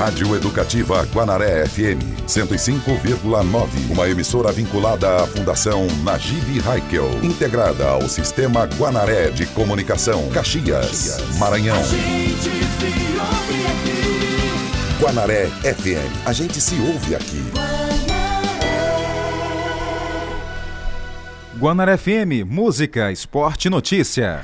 Rádio Educativa Guanaré FM 105,9. Uma emissora vinculada à Fundação Najib Haikel, integrada ao Sistema Guanaré de Comunicação, Caxias, Maranhão. Guanaré FM. A gente se ouve aqui. Guanaré FM, música, esporte e notícia.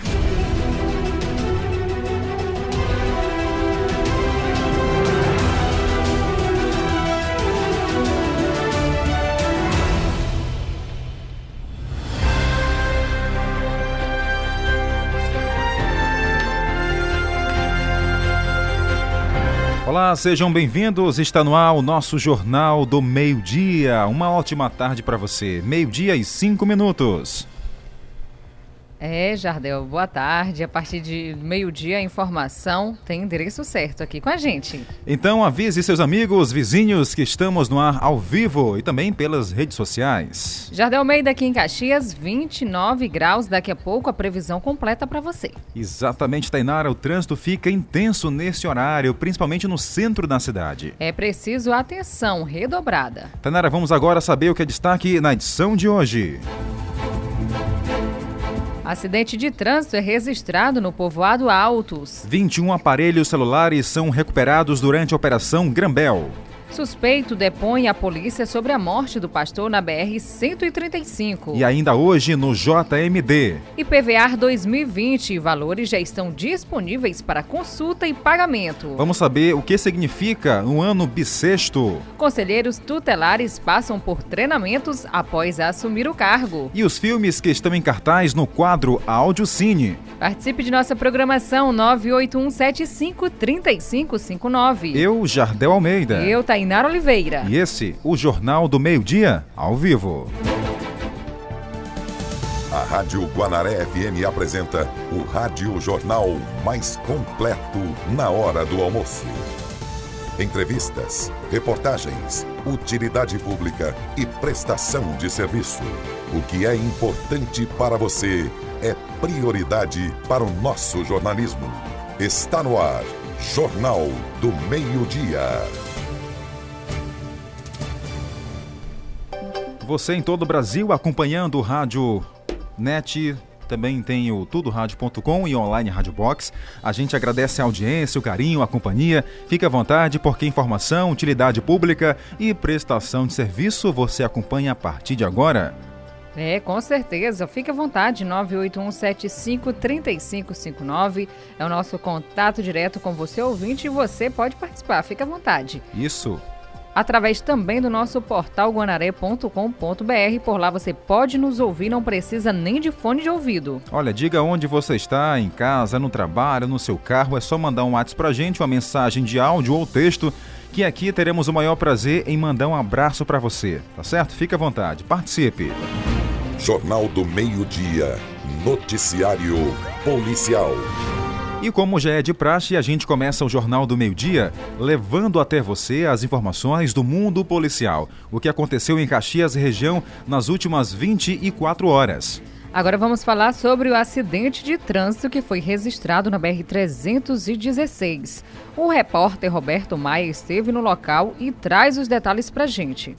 Olá, sejam bem-vindos. Está no ar o nosso Jornal do Meio-Dia. Uma ótima tarde para você. Meio-dia e cinco minutos. É, Jardel, boa tarde. A partir de meio-dia, a informação tem endereço certo aqui com a gente. Então avise seus amigos, vizinhos que estamos no ar ao vivo e também pelas redes sociais. Jardel Almeida aqui em Caxias, 29 graus. Daqui a pouco a previsão completa para você. Exatamente, Tainara. O trânsito fica intenso nesse horário, principalmente no centro da cidade. É preciso atenção redobrada. Tainara, vamos agora saber o que é destaque na edição de hoje. Acidente de trânsito é registrado no povoado Altos. 21 aparelhos celulares são recuperados durante a Operação Grambel. Suspeito depõe a polícia sobre a morte do pastor na BR-135. E ainda hoje no JMD. IPVA 2020, valores já estão disponíveis para consulta e pagamento. Vamos saber o que significa um ano bissexto. Conselheiros tutelares passam por treinamentos após assumir o cargo. E os filmes que estão em cartaz no quadro Áudio Cine. Participe de nossa programação 981753559. Eu, Jardel Almeida. Eu, Tainara Oliveira. E esse, o Jornal do Meio-Dia, ao vivo. A Rádio Guanaré FM apresenta o Rádio Jornal mais completo na hora do almoço. Entrevistas, reportagens, utilidade pública e prestação de serviço. O que é importante para você é prioridade para o nosso jornalismo. Está no ar, Jornal do Meio-Dia. Você em todo o Brasil acompanhando o Rádio Net, também tem o tudoradio.com e online Rádio Box. A gente agradece a audiência, o carinho, a companhia. Fique à vontade porque informação, utilidade pública e prestação de serviço você acompanha a partir de agora. É, com certeza. Fique à vontade, 981753559 é o nosso contato direto com você, ouvinte, e você pode participar. Fique à vontade. Isso através também do nosso portal guanaré.com.br. Por lá você pode nos ouvir, não precisa nem de fone de ouvido. Olha, diga onde você está, em casa, no trabalho, no seu carro, é só mandar um WhatsApp pra gente, uma mensagem de áudio ou texto, que aqui teremos o maior prazer em mandar um abraço para você, tá certo? Fique à vontade, participe. Jornal do Meio-Dia, noticiário policial. E como já é de praxe, a gente começa o Jornal do Meio-Dia levando até você as informações do mundo policial. O que aconteceu em Caxias região nas últimas 24 horas. Agora vamos falar sobre o acidente de trânsito que foi registrado na BR-316. O repórter Roberto Maia esteve no local e traz os detalhes para gente.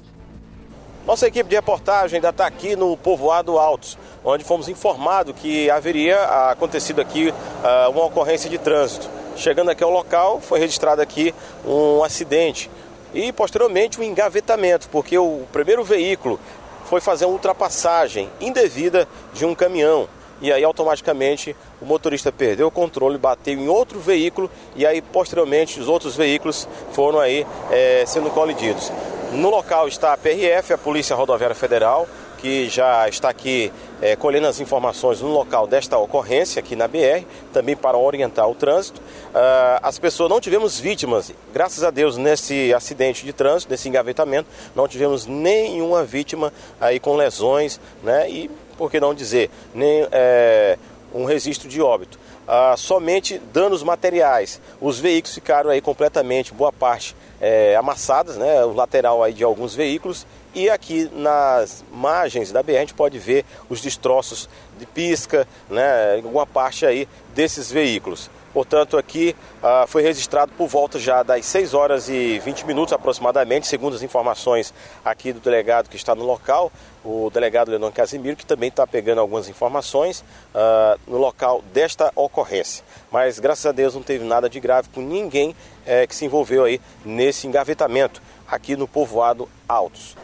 Nossa equipe de reportagem ainda está aqui no povoado Altos, onde fomos informados que haveria acontecido aqui uh, uma ocorrência de trânsito. Chegando aqui ao local, foi registrado aqui um acidente e posteriormente um engavetamento, porque o primeiro veículo foi fazer uma ultrapassagem indevida de um caminhão. E aí automaticamente o motorista perdeu o controle, bateu em outro veículo e aí posteriormente os outros veículos foram aí é, sendo colididos. No local está a PRF, a Polícia Rodoviária Federal, que já está aqui é, colhendo as informações no local desta ocorrência aqui na BR, também para orientar o trânsito. Uh, as pessoas não tivemos vítimas, graças a Deus, nesse acidente de trânsito, nesse engavetamento, não tivemos nenhuma vítima aí com lesões, né? E por que não dizer, nem é, um registro de óbito. Uh, somente danos materiais. Os veículos ficaram aí completamente, boa parte, é, amassadas, né? O lateral aí de alguns veículos. E aqui nas margens da BR a gente pode ver os destroços de pisca, né? Alguma parte aí desses veículos. Portanto, aqui ah, foi registrado por volta já das 6 horas e 20 minutos aproximadamente, segundo as informações aqui do delegado que está no local, o delegado Leonor Casimiro, que também está pegando algumas informações ah, no local desta ocorrência. Mas graças a Deus não teve nada de grave com ninguém eh, que se envolveu aí nesse engavetamento aqui no povoado Altos.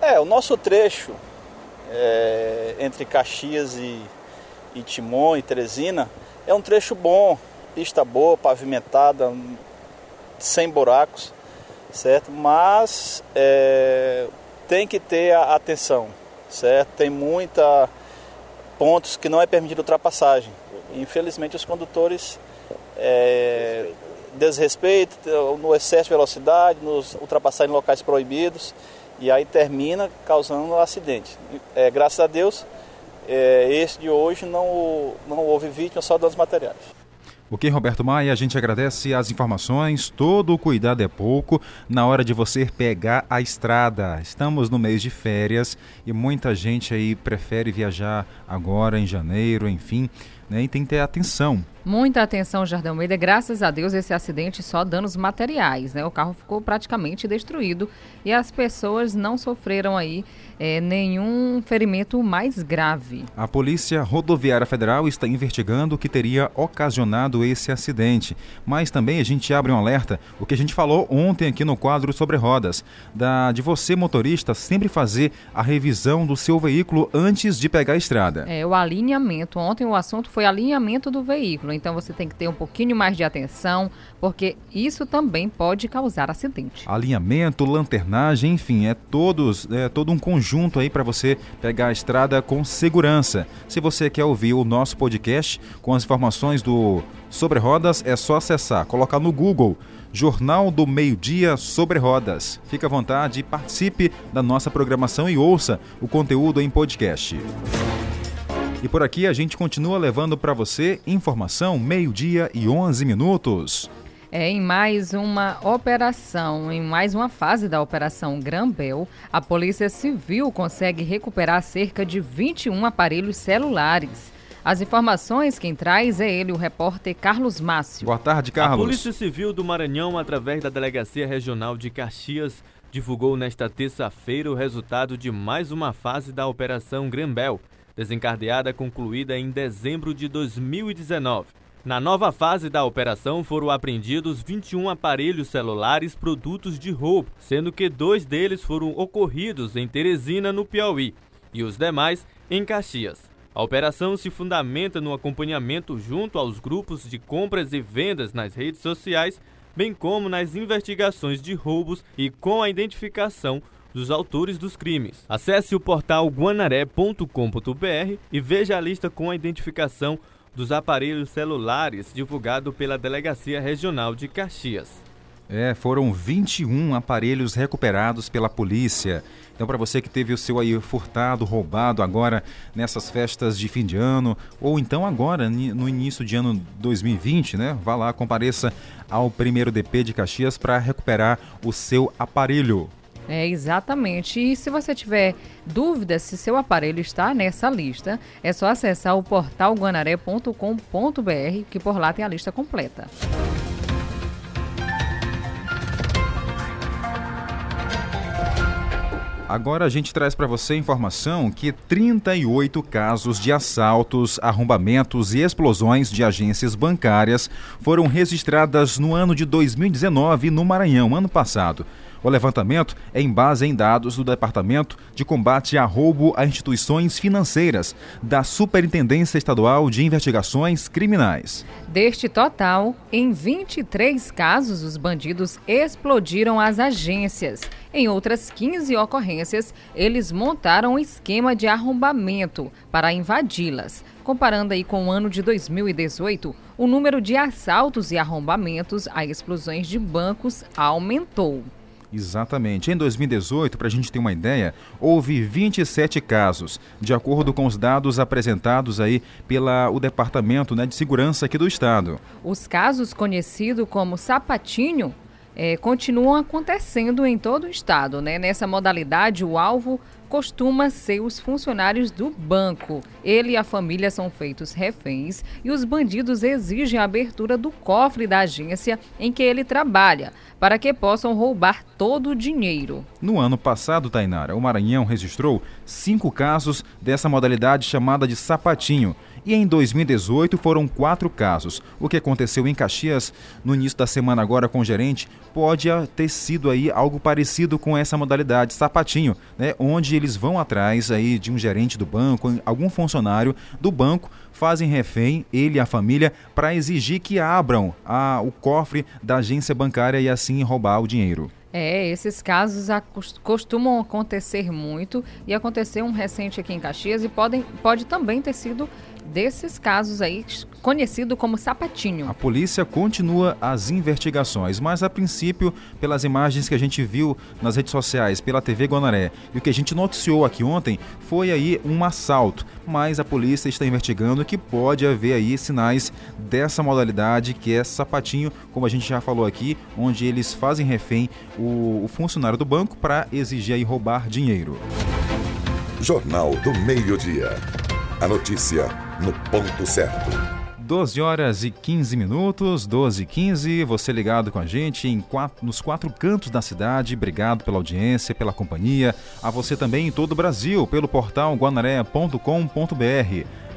É, o nosso trecho é, entre Caxias e, e Timon e Teresina é um trecho bom, pista boa, pavimentada, sem buracos, certo? Mas é, tem que ter a atenção, certo? Tem muita pontos que não é permitido ultrapassagem. Infelizmente os condutores é, desrespeitam no excesso de velocidade, nos ultrapassar em locais proibidos e aí termina causando acidente. É, graças a Deus, é, esse de hoje não, não houve vítima, só danos materiais. Ok, Roberto Maia, a gente agradece as informações. Todo o cuidado é pouco na hora de você pegar a estrada. Estamos no mês de férias e muita gente aí prefere viajar agora em janeiro, enfim, né? E tem que ter atenção. Muita atenção, Jardim Almeida. Graças a Deus, esse acidente só danos materiais, né? O carro ficou praticamente destruído e as pessoas não sofreram aí é, nenhum ferimento mais grave. A Polícia Rodoviária Federal está investigando o que teria ocasionado esse acidente. Mas também a gente abre um alerta, o que a gente falou ontem aqui no quadro sobre rodas, da de você motorista sempre fazer a revisão do seu veículo antes de pegar a estrada. É, o alinhamento. Ontem o assunto foi alinhamento do veículo, então você tem que ter um pouquinho mais de atenção, porque isso também pode causar acidente. Alinhamento, lanternagem, enfim, é todos, é todo um conjunto junto aí para você pegar a estrada com segurança. Se você quer ouvir o nosso podcast com as informações do Sobre Rodas, é só acessar, colocar no Google Jornal do Meio-Dia sobre Rodas. Fique à vontade, participe da nossa programação e ouça o conteúdo em podcast. E por aqui a gente continua levando para você informação meio-dia e 11 minutos. É, em mais uma operação, em mais uma fase da Operação Grambel, a Polícia Civil consegue recuperar cerca de 21 aparelhos celulares. As informações quem traz é ele, o repórter Carlos Márcio. Boa tarde, Carlos. A Polícia Civil do Maranhão, através da Delegacia Regional de Caxias, divulgou nesta terça-feira o resultado de mais uma fase da Operação Grambel, desencadeada concluída em dezembro de 2019. Na nova fase da operação foram apreendidos 21 aparelhos celulares produtos de roubo, sendo que dois deles foram ocorridos em Teresina, no Piauí, e os demais em Caxias. A operação se fundamenta no acompanhamento junto aos grupos de compras e vendas nas redes sociais, bem como nas investigações de roubos e com a identificação dos autores dos crimes. Acesse o portal guanaré.com.br e veja a lista com a identificação dos aparelhos celulares divulgado pela Delegacia Regional de Caxias. É, foram 21 aparelhos recuperados pela polícia. Então, para você que teve o seu aí furtado, roubado agora nessas festas de fim de ano, ou então agora no início de ano 2020, né? Vá lá, compareça ao primeiro DP de Caxias para recuperar o seu aparelho. É, exatamente. E se você tiver dúvidas se seu aparelho está nessa lista, é só acessar o portal guanaré.com.br, que por lá tem a lista completa. Agora a gente traz para você informação que 38 casos de assaltos, arrombamentos e explosões de agências bancárias foram registradas no ano de 2019 no Maranhão, ano passado. O levantamento é em base em dados do Departamento de Combate a Roubo a Instituições Financeiras da Superintendência Estadual de Investigações Criminais. Deste total, em 23 casos, os bandidos explodiram as agências. Em outras 15 ocorrências, eles montaram um esquema de arrombamento para invadi-las. Comparando aí com o ano de 2018, o número de assaltos e arrombamentos a explosões de bancos aumentou. Exatamente. Em 2018, para a gente ter uma ideia, houve 27 casos, de acordo com os dados apresentados aí pela o Departamento né, de Segurança aqui do Estado. Os casos conhecidos como sapatinho é, continuam acontecendo em todo o estado. Né? Nessa modalidade, o alvo costuma ser os funcionários do banco. Ele e a família são feitos reféns e os bandidos exigem a abertura do cofre da agência em que ele trabalha, para que possam roubar todo o dinheiro. No ano passado, Tainara, o Maranhão registrou cinco casos dessa modalidade chamada de sapatinho e em 2018 foram quatro casos. O que aconteceu em Caxias no início da semana agora com o gerente pode ter sido aí algo parecido com essa modalidade sapatinho, né, onde eles vão atrás aí de um gerente do banco, algum funcionário do banco fazem refém, ele e a família, para exigir que abram a, o cofre da agência bancária e assim roubar o dinheiro. É, esses casos costumam acontecer muito e aconteceu um recente aqui em Caxias e podem, pode também ter sido desses casos aí, conhecido como sapatinho. A polícia continua as investigações, mas a princípio, pelas imagens que a gente viu nas redes sociais, pela TV Guanaré, e o que a gente noticiou aqui ontem, foi aí um assalto. Mas a polícia está investigando que pode haver aí sinais dessa modalidade que é sapatinho, como a gente já falou aqui, onde eles fazem refém o, o funcionário do banco para exigir e roubar dinheiro. Jornal do Meio-Dia. A notícia no ponto certo. 12 horas e 15 minutos, 12 e 15, você ligado com a gente em quatro, nos quatro cantos da cidade. Obrigado pela audiência, pela companhia. A você também em todo o Brasil, pelo portal guanaré.com.br.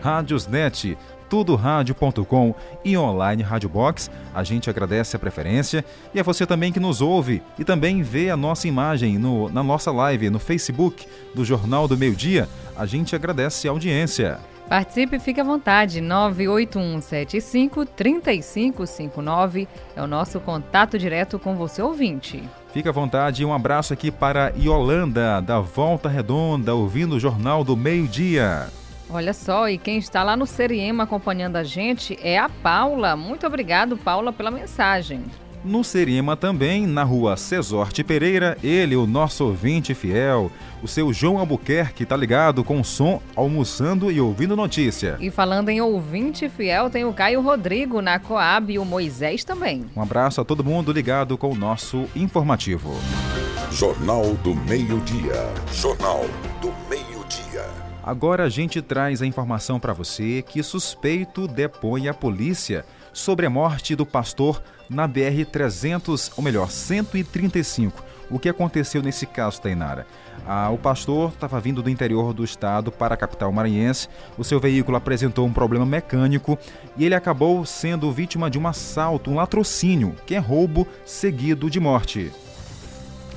Rádiosnet, tudorádio.com e online Rádio Box. A gente agradece a preferência e a você também que nos ouve e também vê a nossa imagem no, na nossa live no Facebook do Jornal do Meio Dia. A gente agradece a audiência. Participe fique à vontade. 981753559 é o nosso contato direto com você ouvinte. Fique à vontade. Um abraço aqui para Yolanda, da Volta Redonda, ouvindo o Jornal do Meio Dia. Olha só, e quem está lá no Seriema acompanhando a gente é a Paula. Muito obrigado, Paula, pela mensagem. No Seriema também, na rua Cesorte Pereira, ele, o nosso ouvinte fiel, o seu João Albuquerque, tá ligado com o som, almoçando e ouvindo notícia. E falando em ouvinte fiel, tem o Caio Rodrigo na Coab e o Moisés também. Um abraço a todo mundo ligado com o nosso informativo. Jornal do Meio-Dia. Jornal do Meio-Dia. Agora a gente traz a informação para você que suspeito depõe a polícia sobre a morte do pastor na BR-300, ou melhor, 135. O que aconteceu nesse caso, Tainara? Ah, o pastor estava vindo do interior do estado para a capital maranhense. O seu veículo apresentou um problema mecânico e ele acabou sendo vítima de um assalto, um latrocínio, que é roubo seguido de morte.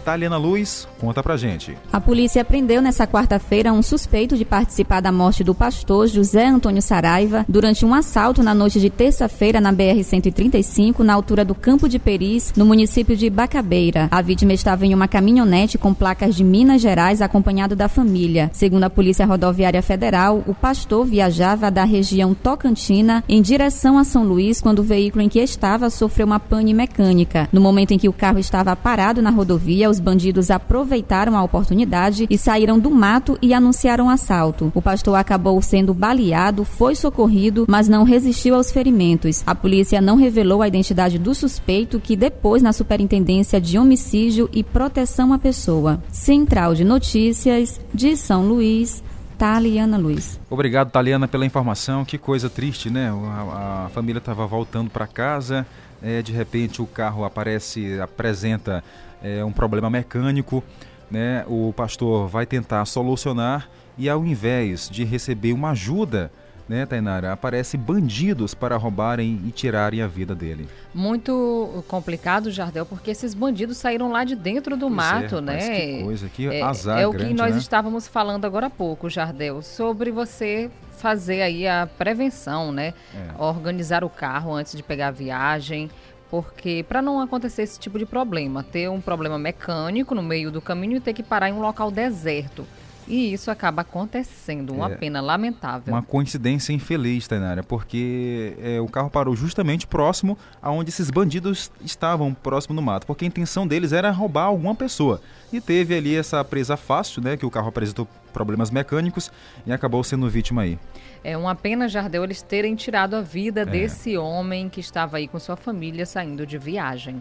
Taliana Luz, conta pra gente. A polícia prendeu nessa quarta-feira um suspeito de participar da morte do pastor José Antônio Saraiva durante um assalto na noite de terça-feira na BR-135, na altura do Campo de Peris, no município de Bacabeira. A vítima estava em uma caminhonete com placas de Minas Gerais, acompanhado da família. Segundo a Polícia Rodoviária Federal, o pastor viajava da região Tocantina em direção a São Luís quando o veículo em que estava sofreu uma pane mecânica. No momento em que o carro estava parado na rodovia, os os bandidos aproveitaram a oportunidade e saíram do mato e anunciaram assalto. O pastor acabou sendo baleado, foi socorrido, mas não resistiu aos ferimentos. A polícia não revelou a identidade do suspeito, que depois, na Superintendência de Homicídio e Proteção à Pessoa. Central de Notícias de São Luís. Taliana Luiz. Obrigado, Taliana, pela informação. Que coisa triste, né? A, a família estava voltando para casa, é, de repente o carro aparece, apresenta é, um problema mecânico, né? O pastor vai tentar solucionar e ao invés de receber uma ajuda, né, Tainara, aparecem bandidos para roubarem e tirarem a vida dele. Muito complicado, Jardel, porque esses bandidos saíram lá de dentro do pois mato, é, né? Que coisa, que é, azar É o grande, que nós né? estávamos falando agora há pouco, Jardel, sobre você fazer aí a prevenção, né? É. Organizar o carro antes de pegar a viagem, porque para não acontecer esse tipo de problema, ter um problema mecânico no meio do caminho e ter que parar em um local deserto. E isso acaba acontecendo, uma é, pena lamentável. Uma coincidência infeliz, Tainara, porque é, o carro parou justamente próximo aonde esses bandidos estavam, próximo no mato, porque a intenção deles era roubar alguma pessoa. E teve ali essa presa fácil, né, que o carro apresentou problemas mecânicos e acabou sendo vítima aí. É uma pena, Jardel, eles terem tirado a vida é. desse homem que estava aí com sua família saindo de viagem.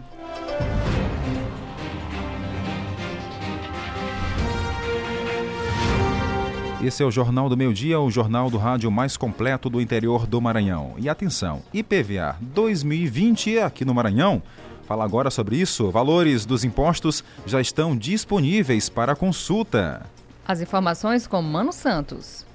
Esse é o Jornal do Meio Dia, o jornal do rádio mais completo do interior do Maranhão. E atenção, IPVA 2020 é aqui no Maranhão. Fala agora sobre isso. Valores dos impostos já estão disponíveis para consulta. As informações com Mano Santos.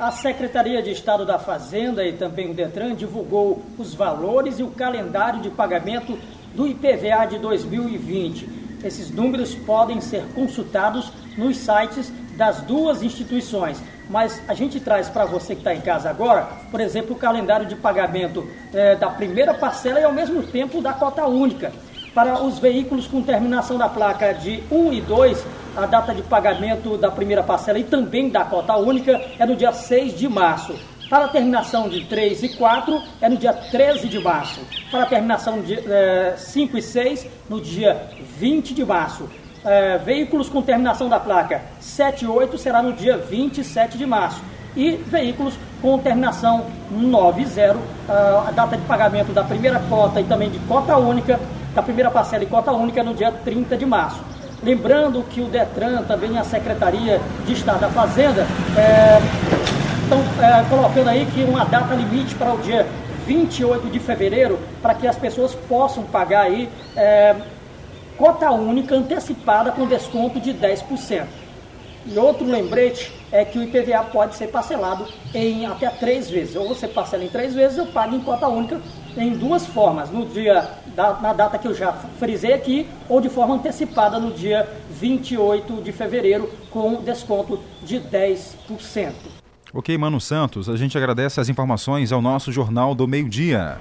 A Secretaria de Estado da Fazenda e também o Detran divulgou os valores e o calendário de pagamento do IPVA de 2020. Esses números podem ser consultados nos sites das duas instituições. Mas a gente traz para você que está em casa agora, por exemplo, o calendário de pagamento é, da primeira parcela e ao mesmo tempo da cota única. Para os veículos com terminação da placa de 1 e 2, a data de pagamento da primeira parcela e também da cota única é no dia 6 de março. Para a terminação de 3 e 4 é no dia 13 de março. Para a terminação de é, 5 e 6, no dia 20 de março é, veículos com terminação da placa 78 será no dia 27 de março. E veículos com terminação 90, a data de pagamento da primeira cota e também de cota única, da primeira parcela e cota única no dia 30 de março. Lembrando que o Detran, também a Secretaria de Estado da Fazenda, estão é, é, colocando aí que uma data limite para o dia 28 de fevereiro, para que as pessoas possam pagar aí é, cota única antecipada com desconto de 10%. E outro lembrete é que o IPVA pode ser parcelado em até três vezes. Ou você parcela em três vezes, eu pago em cota única em duas formas. No dia, da, na data que eu já frisei aqui, ou de forma antecipada no dia 28 de fevereiro, com desconto de 10%. Ok, Mano Santos, a gente agradece as informações ao nosso Jornal do Meio Dia.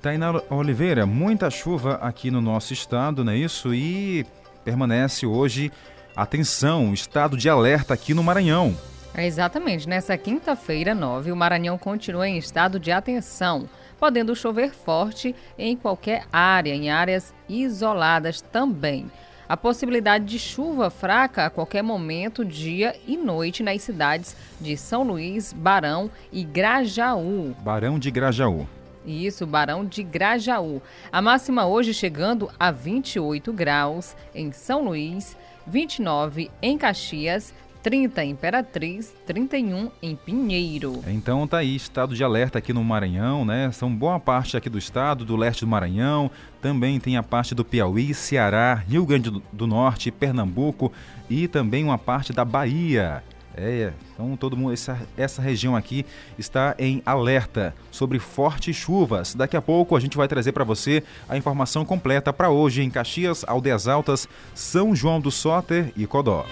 Tainá Oliveira, muita chuva aqui no nosso estado, não é isso? E permanece hoje, atenção, estado de alerta aqui no Maranhão. É exatamente, nessa quinta-feira, 9, o Maranhão continua em estado de atenção, podendo chover forte em qualquer área, em áreas isoladas também. A possibilidade de chuva fraca a qualquer momento, dia e noite nas cidades de São Luís, Barão e Grajaú. Barão de Grajaú. Isso, Barão de Grajaú. A máxima hoje chegando a 28 graus em São Luís, 29 em Caxias, 30 em Imperatriz, 31 em Pinheiro. Então tá aí, estado de alerta aqui no Maranhão, né? São boa parte aqui do estado, do leste do Maranhão, também tem a parte do Piauí, Ceará, Rio Grande do Norte, Pernambuco e também uma parte da Bahia. É, então todo mundo, essa, essa região aqui está em alerta sobre fortes chuvas. Daqui a pouco a gente vai trazer para você a informação completa para hoje em Caxias, Aldeias Altas, São João do Soter e Codó.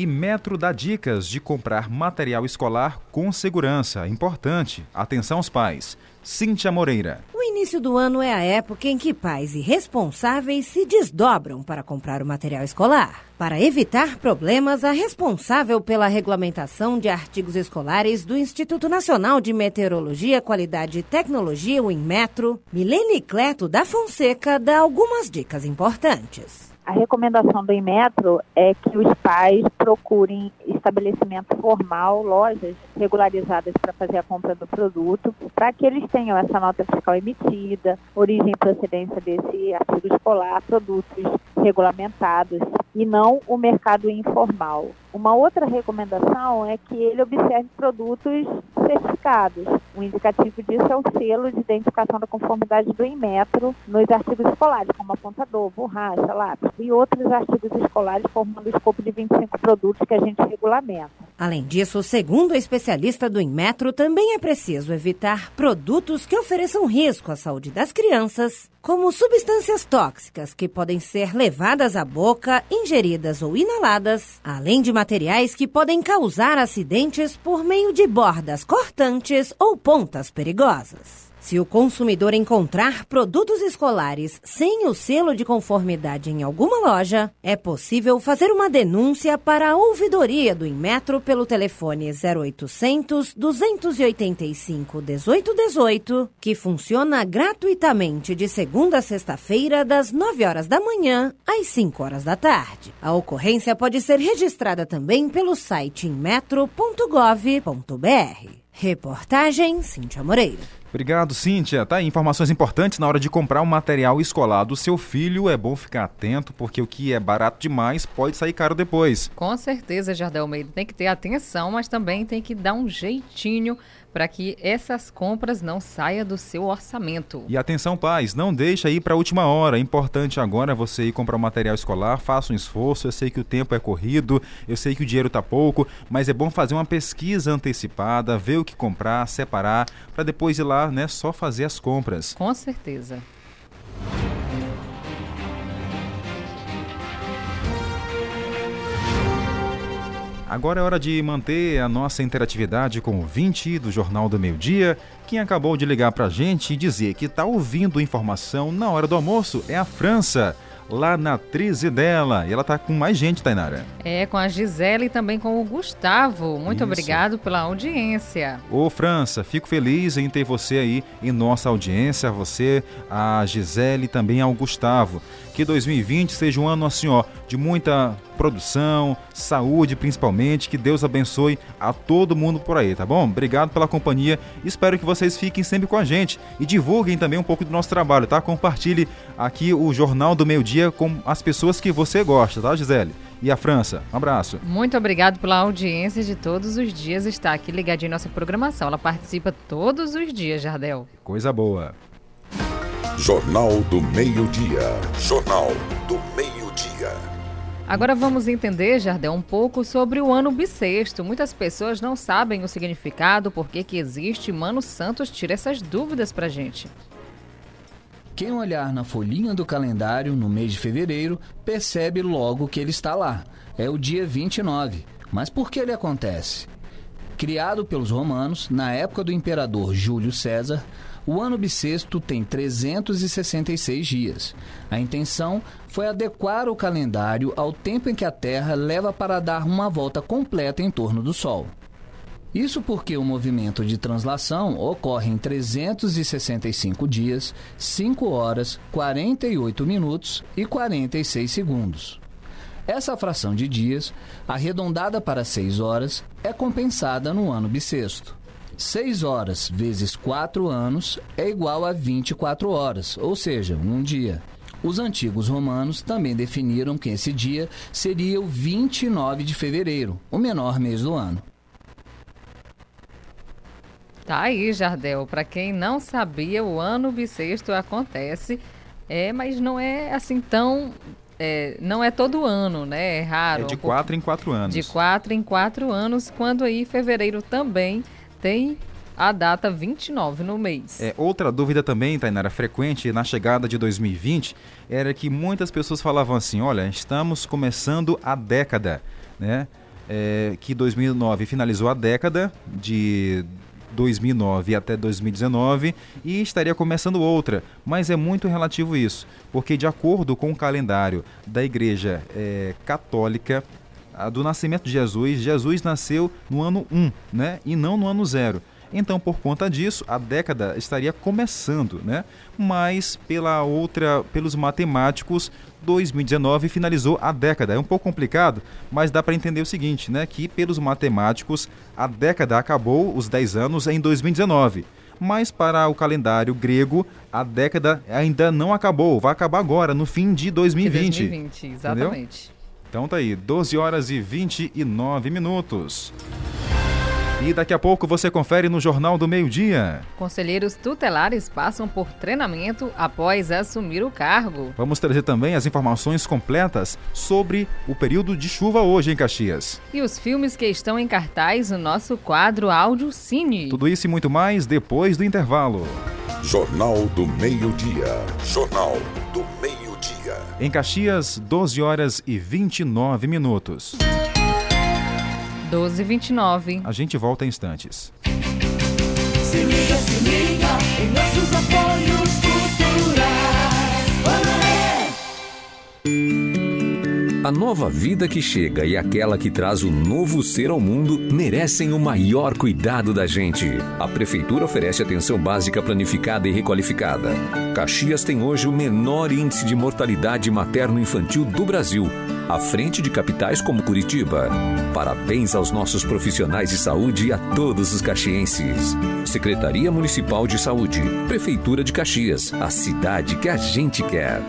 E Metro dá dicas de comprar material escolar com segurança. Importante. Atenção aos pais. Cíntia Moreira. O início do ano é a época em que pais e responsáveis se desdobram para comprar o material escolar. Para evitar problemas, a responsável pela regulamentação de artigos escolares do Instituto Nacional de Meteorologia, Qualidade e Tecnologia, o INMETRO, Milene Cleto da Fonseca, dá algumas dicas importantes. A recomendação do Inmetro é que os pais procurem estabelecimento formal, lojas regularizadas para fazer a compra do produto, para que eles tenham essa nota fiscal emitida, origem e procedência desse artigo escolar, produtos regulamentados e não o mercado informal. Uma outra recomendação é que ele observe produtos certificados. Um indicativo disso é o selo de identificação da conformidade do Inmetro nos artigos escolares, como apontador, borracha, lápis e outros artigos escolares formando o escopo de 25 produtos que a gente regulamenta. Além disso, segundo a especialista do Inmetro, também é preciso evitar produtos que ofereçam risco à saúde das crianças, como substâncias tóxicas que podem ser levadas à boca, ingeridas ou inaladas, além de materiais que podem causar acidentes por meio de bordas cortantes ou pontas perigosas. Se o consumidor encontrar produtos escolares sem o selo de conformidade em alguma loja, é possível fazer uma denúncia para a ouvidoria do Inmetro pelo telefone 0800 285 1818, que funciona gratuitamente de segunda a sexta-feira, das 9 horas da manhã às 5 horas da tarde. A ocorrência pode ser registrada também pelo site inmetro.gov.br. Reportagem Cíntia Moreira. Obrigado, Cíntia. Tá aí, informações importantes na hora de comprar um material escolar do seu filho. É bom ficar atento, porque o que é barato demais pode sair caro depois. Com certeza, Jardel Almeida. Tem que ter atenção, mas também tem que dar um jeitinho para que essas compras não saiam do seu orçamento. E atenção, pais, não deixa ir para a última hora. É importante agora você ir comprar um material escolar, faça um esforço. Eu sei que o tempo é corrido, eu sei que o dinheiro está pouco, mas é bom fazer uma pesquisa antecipada, ver o que comprar, separar, para depois ir lá, né, só fazer as compras. Com certeza. Agora é hora de manter a nossa interatividade com o 20 do Jornal do Meio Dia. Quem acabou de ligar para a gente e dizer que está ouvindo informação na hora do almoço é a França lá na Trizidela. E ela tá com mais gente, Tainara. É, com a Gisele e também com o Gustavo. Muito Isso. obrigado pela audiência. Ô, França, fico feliz em ter você aí em nossa audiência. Você, a Gisele e também ao Gustavo. Que 2020 seja um ano assim, ó, de muita produção, saúde principalmente. Que Deus abençoe a todo mundo por aí, tá bom? Obrigado pela companhia. Espero que vocês fiquem sempre com a gente e divulguem também um pouco do nosso trabalho, tá? Compartilhe aqui o Jornal do Meio Dia com as pessoas que você gosta, tá, Gisele? e a França. Um abraço. Muito obrigado pela audiência de todos os dias estar aqui ligadinho em nossa programação. Ela participa todos os dias, Jardel. Coisa boa. Jornal do Meio-Dia. Jornal do Meio-Dia. Agora vamos entender, Jardel, um pouco sobre o ano bissexto. Muitas pessoas não sabem o significado, por que existe. Mano Santos tira essas dúvidas pra gente. Quem olhar na folhinha do calendário no mês de fevereiro percebe logo que ele está lá. É o dia 29. Mas por que ele acontece? Criado pelos romanos, na época do imperador Júlio César, o ano bissexto tem 366 dias. A intenção foi adequar o calendário ao tempo em que a Terra leva para dar uma volta completa em torno do Sol. Isso porque o movimento de translação ocorre em 365 dias, 5 horas, 48 minutos e 46 segundos. Essa fração de dias, arredondada para 6 horas, é compensada no ano bissexto. 6 horas vezes 4 anos é igual a 24 horas, ou seja, um dia. Os antigos romanos também definiram que esse dia seria o 29 de fevereiro, o menor mês do ano. Tá aí, Jardel. Para quem não sabia, o ano bissexto acontece, é, mas não é assim tão é, não é todo ano, né? É raro. É de quatro em quatro anos. De quatro em quatro anos, quando aí fevereiro também tem a data 29 no mês. É, outra dúvida também, Tainara, frequente na chegada de 2020, era que muitas pessoas falavam assim, olha, estamos começando a década, né? É, que 2009 finalizou a década de 2009 até 2019 e estaria começando outra, mas é muito relativo isso, porque de acordo com o calendário da Igreja é, Católica, do nascimento de Jesus, Jesus nasceu no ano 1, né, e não no ano 0. Então, por conta disso, a década estaria começando, né? Mas pela outra, pelos matemáticos, 2019 finalizou a década. É um pouco complicado, mas dá para entender o seguinte, né? Que pelos matemáticos, a década acabou os 10 anos em 2019 mas para o calendário grego, a década ainda não acabou, vai acabar agora, no fim de 2020. 2020, exatamente. Entendeu? Então tá aí, 12 horas e 29 minutos. E daqui a pouco você confere no Jornal do Meio-Dia. Conselheiros tutelares passam por treinamento após assumir o cargo. Vamos trazer também as informações completas sobre o período de chuva hoje em Caxias. E os filmes que estão em cartaz no nosso quadro Áudio Cine. Tudo isso e muito mais depois do intervalo. Jornal do Meio-Dia. Jornal do Meio-Dia. Em Caxias, 12 horas e 29 minutos. 1229. A gente volta em instantes. Se liga, se liga em nossos apoios A nova vida que chega e aquela que traz o novo ser ao mundo merecem o maior cuidado da gente. A Prefeitura oferece atenção básica planificada e requalificada. Caxias tem hoje o menor índice de mortalidade materno-infantil do Brasil, à frente de capitais como Curitiba. Parabéns aos nossos profissionais de saúde e a todos os caxienses. Secretaria Municipal de Saúde, Prefeitura de Caxias, a cidade que a gente quer.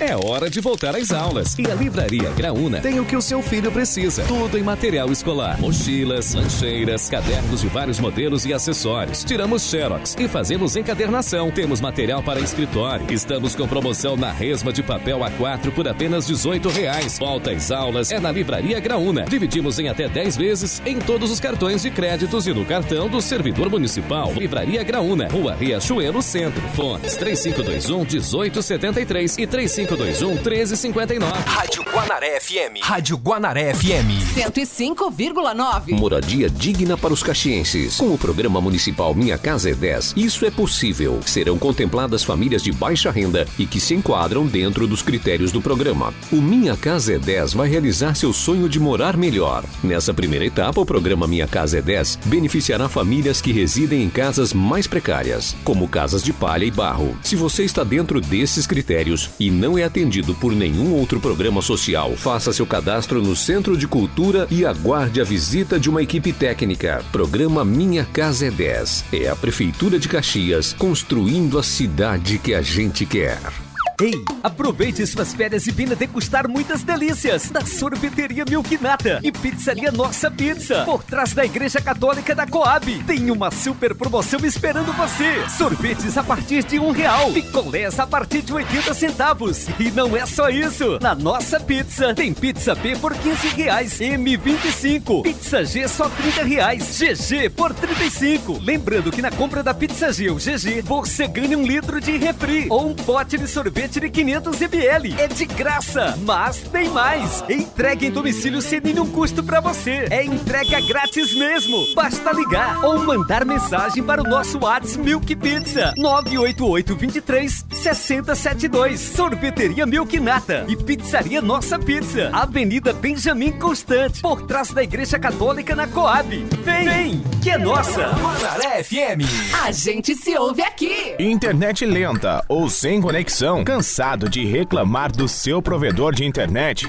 É hora de voltar às aulas. E a Livraria Graúna tem o que o seu filho precisa. Tudo em material escolar. Mochilas, lancheiras, cadernos de vários modelos e acessórios. Tiramos xerox e fazemos encadernação. Temos material para escritório. Estamos com promoção na resma de papel A4 por apenas 18 reais. Volta às aulas é na Livraria Graúna. Dividimos em até 10 vezes em todos os cartões de créditos e no cartão do servidor municipal. Livraria Graúna, Rua Riachuelo Centro. Fones 3521 1873 e 35 521 1359. Rádio Guanaré FM. Rádio Guanaré FM. 105,9. Moradia digna para os caxienses. Com o programa municipal Minha Casa é 10, isso é possível. Serão contempladas famílias de baixa renda e que se enquadram dentro dos critérios do programa. O Minha Casa é 10 vai realizar seu sonho de morar melhor. Nessa primeira etapa, o programa Minha Casa é 10 beneficiará famílias que residem em casas mais precárias, como casas de palha e barro. Se você está dentro desses critérios e não é atendido por nenhum outro programa social, faça seu cadastro no Centro de Cultura e aguarde a visita de uma equipe técnica. Programa Minha Casa é 10. É a Prefeitura de Caxias construindo a cidade que a gente quer. Ei, aproveite suas férias e venha degustar muitas delícias da sorveteria Milkinata e pizzaria Nossa Pizza, por trás da Igreja Católica da Coab. Tem uma super promoção esperando você. Sorvetes a partir de um real, picolés a partir de 80 centavos. E não é só isso. Na Nossa Pizza tem pizza B por 15 reais, M25, pizza G só 30 reais, GG por 35. Lembrando que na compra da pizza G ou GG, você ganha um litro de refri ou um pote de sorvete sorvete de 500 ml. É de graça, mas tem mais. Entrega em domicílio sem nenhum custo para você. É entrega grátis mesmo. Basta ligar ou mandar mensagem para o nosso WhatsApp Milk Pizza 988 23 6072. Sorveteria Milk Nata e Pizzaria Nossa Pizza. Avenida Benjamin Constante, por trás da Igreja Católica na Coab. Vem, vem, que é nossa. Guanaré FM. A gente se ouve aqui. Internet lenta ou sem conexão Cansado de reclamar do seu provedor de internet?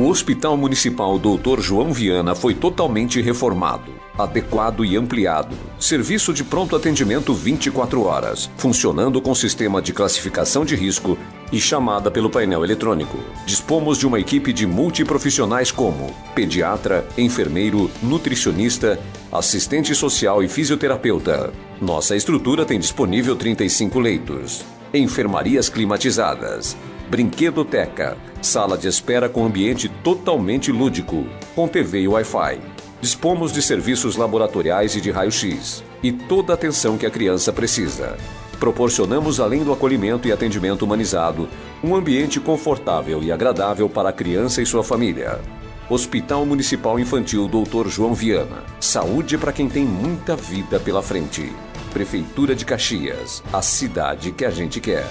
O Hospital Municipal Dr. João Viana foi totalmente reformado, adequado e ampliado. Serviço de pronto atendimento 24 horas, funcionando com sistema de classificação de risco e chamada pelo painel eletrônico. Dispomos de uma equipe de multiprofissionais como pediatra, enfermeiro, nutricionista, assistente social e fisioterapeuta. Nossa estrutura tem disponível 35 leitos, enfermarias climatizadas, brinquedoteca, sala de espera com ambiente totalmente lúdico, com TV e Wi-Fi. Dispomos de serviços laboratoriais e de raio-x e toda a atenção que a criança precisa. Proporcionamos, além do acolhimento e atendimento humanizado, um ambiente confortável e agradável para a criança e sua família. Hospital Municipal Infantil Dr. João Viana. Saúde para quem tem muita vida pela frente. Prefeitura de Caxias. A cidade que a gente quer.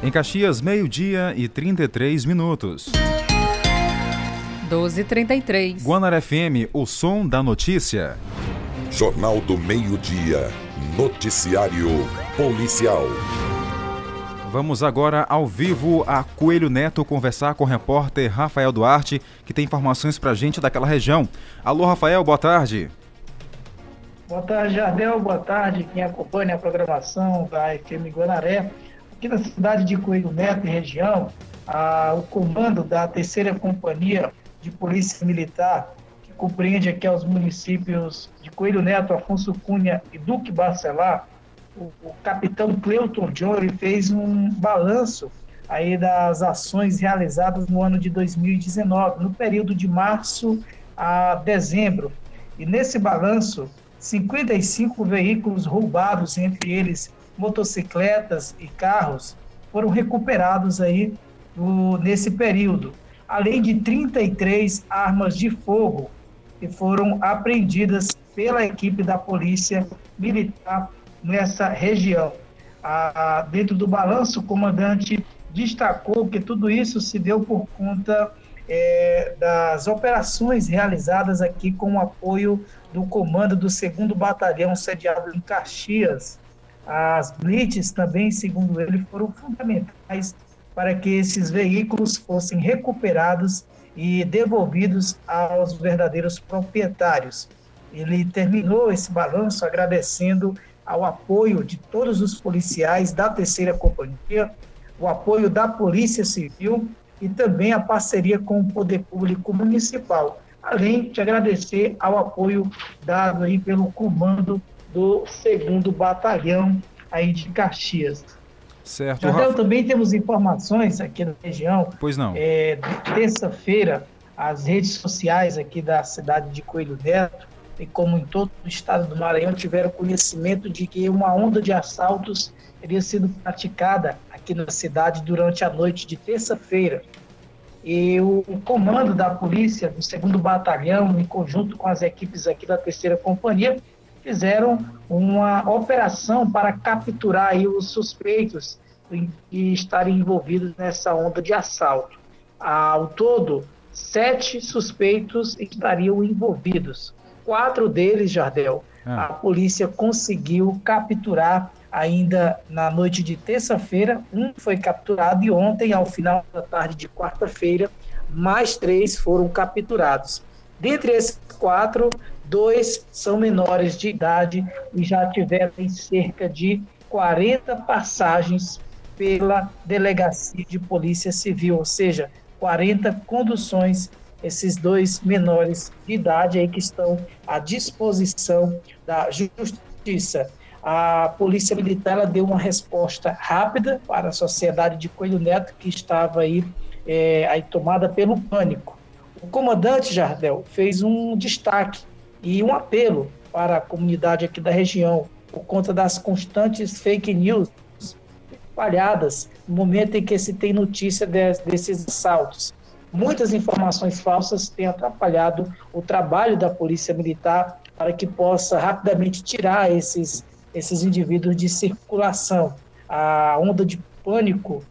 Em Caxias, meio-dia e 33 minutos. 12h33. Guanar FM, o som da notícia. Jornal do Meio-Dia. Noticiário Policial. Vamos agora ao vivo a Coelho Neto conversar com o repórter Rafael Duarte, que tem informações pra gente daquela região. Alô, Rafael, boa tarde. Boa tarde, Jardel. Boa tarde, quem acompanha a programação da FM Guanaré. Aqui na cidade de Coelho Neto e região, a, o comando da terceira companhia de polícia militar, que compreende aqui aos municípios de Coelho Neto, Afonso Cunha e Duque Barcelar, o, o capitão Cleuton John ele fez um balanço aí das ações realizadas no ano de 2019, no período de março a dezembro. E nesse balanço, 55 veículos roubados, entre eles motocicletas e carros, foram recuperados aí nesse período, além de 33 armas de fogo que foram apreendidas pela equipe da Polícia Militar nessa região. Dentro do balanço, o comandante destacou que tudo isso se deu por conta é, das operações realizadas aqui com o apoio do comando do 2 Batalhão sediado em Caxias. As blitz também, segundo ele, foram fundamentais para que esses veículos fossem recuperados e devolvidos aos verdadeiros proprietários. Ele terminou esse balanço agradecendo ao apoio de todos os policiais da terceira companhia, o apoio da Polícia Civil e também a parceria com o Poder Público Municipal, além de agradecer ao apoio dado aí pelo comando do segundo Batalhão aí de Caxias. Certo. Jardel, também temos informações aqui na região. Pois não. É, terça-feira, as redes sociais aqui da cidade de Coelho Neto, e como em todo o estado do Maranhão, tiveram conhecimento de que uma onda de assaltos teria sido praticada aqui na cidade durante a noite de terça-feira. E o, o, comando da polícia, do segundo batalhão, em conjunto com as equipes aqui da terceira companhia, fizeram uma operação para capturar os suspeitos de estarem envolvidos nessa onda de assalto. Ao todo, sete suspeitos estariam envolvidos. Quatro deles, Jardel, ah. a polícia conseguiu capturar ainda na noite de terça-feira. Um foi capturado e ontem, ao final da tarde de quarta-feira, mais três foram capturados. Dentre esses quatro, dois são menores de idade e já tiveram cerca de 40 passagens pela Delegacia de Polícia Civil, ou seja, 40 conduções esses dois menores de idade aí que estão à disposição da justiça a Polícia Militar deu uma resposta rápida para a sociedade de Coelho Neto, que estava aí, é, aí tomada pelo pânico. O comandante Jardel fez um destaque e um apelo para a comunidade aqui da região, por conta das constantes fake news espalhadas no momento em que se tem notícia de, desses assaltos. Muitas informações falsas têm atrapalhado o trabalho da Polícia Militar para que possa rapidamente tirar esses esses indivíduos de circulação. A onda de pânico,